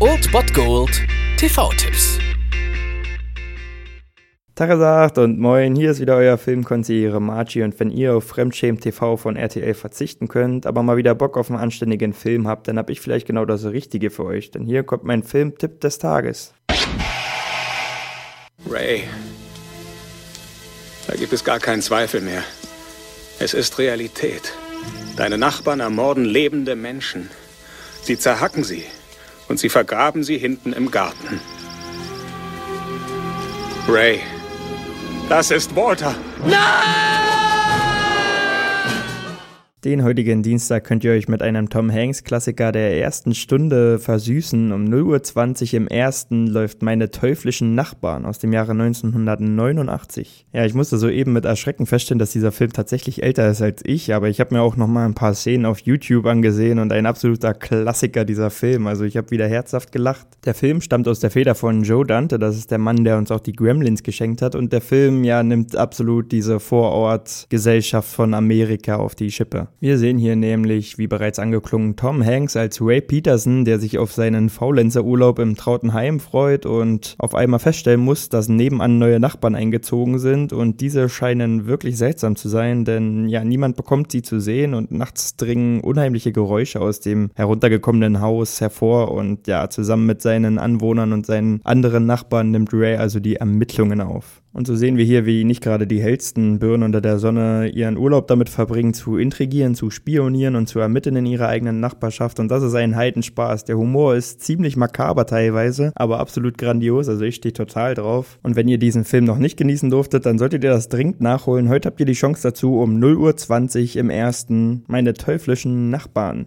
Old Bot Gold TV-Tipps. Tagesagt und moin, hier ist wieder euer Filmkonsigliere Margie und wenn ihr auf Fremdschämen TV von RTL verzichten könnt, aber mal wieder Bock auf einen anständigen Film habt, dann hab ich vielleicht genau das Richtige für euch, denn hier kommt mein Filmtipp des Tages. Ray, da gibt es gar keinen Zweifel mehr. Es ist Realität. Deine Nachbarn ermorden lebende Menschen. Sie zerhacken sie und sie vergraben sie hinten im Garten. Ray, das ist Walter. Nein! Den heutigen Dienstag könnt ihr euch mit einem Tom Hanks Klassiker der ersten Stunde versüßen. Um 0.20 Uhr im ersten läuft Meine teuflischen Nachbarn aus dem Jahre 1989. Ja, ich musste soeben mit Erschrecken feststellen, dass dieser Film tatsächlich älter ist als ich, aber ich habe mir auch noch mal ein paar Szenen auf YouTube angesehen und ein absoluter Klassiker dieser Film. Also ich habe wieder herzhaft gelacht. Der Film stammt aus der Feder von Joe Dante, das ist der Mann, der uns auch die Gremlins geschenkt hat und der Film ja nimmt absolut diese Vorortgesellschaft von Amerika auf die Schippe. Wir sehen hier nämlich, wie bereits angeklungen, Tom Hanks als Ray Peterson, der sich auf seinen Faulenzer-Urlaub im trauten Heim freut und auf einmal feststellen muss, dass nebenan neue Nachbarn eingezogen sind und diese scheinen wirklich seltsam zu sein, denn ja, niemand bekommt sie zu sehen und nachts dringen unheimliche Geräusche aus dem heruntergekommenen Haus hervor und ja, zusammen mit seinen Anwohnern und seinen anderen Nachbarn nimmt Ray also die Ermittlungen auf. Und so sehen wir hier, wie nicht gerade die hellsten Birnen unter der Sonne ihren Urlaub damit verbringen, zu intrigieren, zu spionieren und zu ermitteln in ihrer eigenen Nachbarschaft. Und das ist ein Heidenspaß. Der Humor ist ziemlich makaber teilweise, aber absolut grandios. Also ich stehe total drauf. Und wenn ihr diesen Film noch nicht genießen durftet, dann solltet ihr das dringend nachholen. Heute habt ihr die Chance dazu um 0.20 Uhr im ersten Meine teuflischen Nachbarn.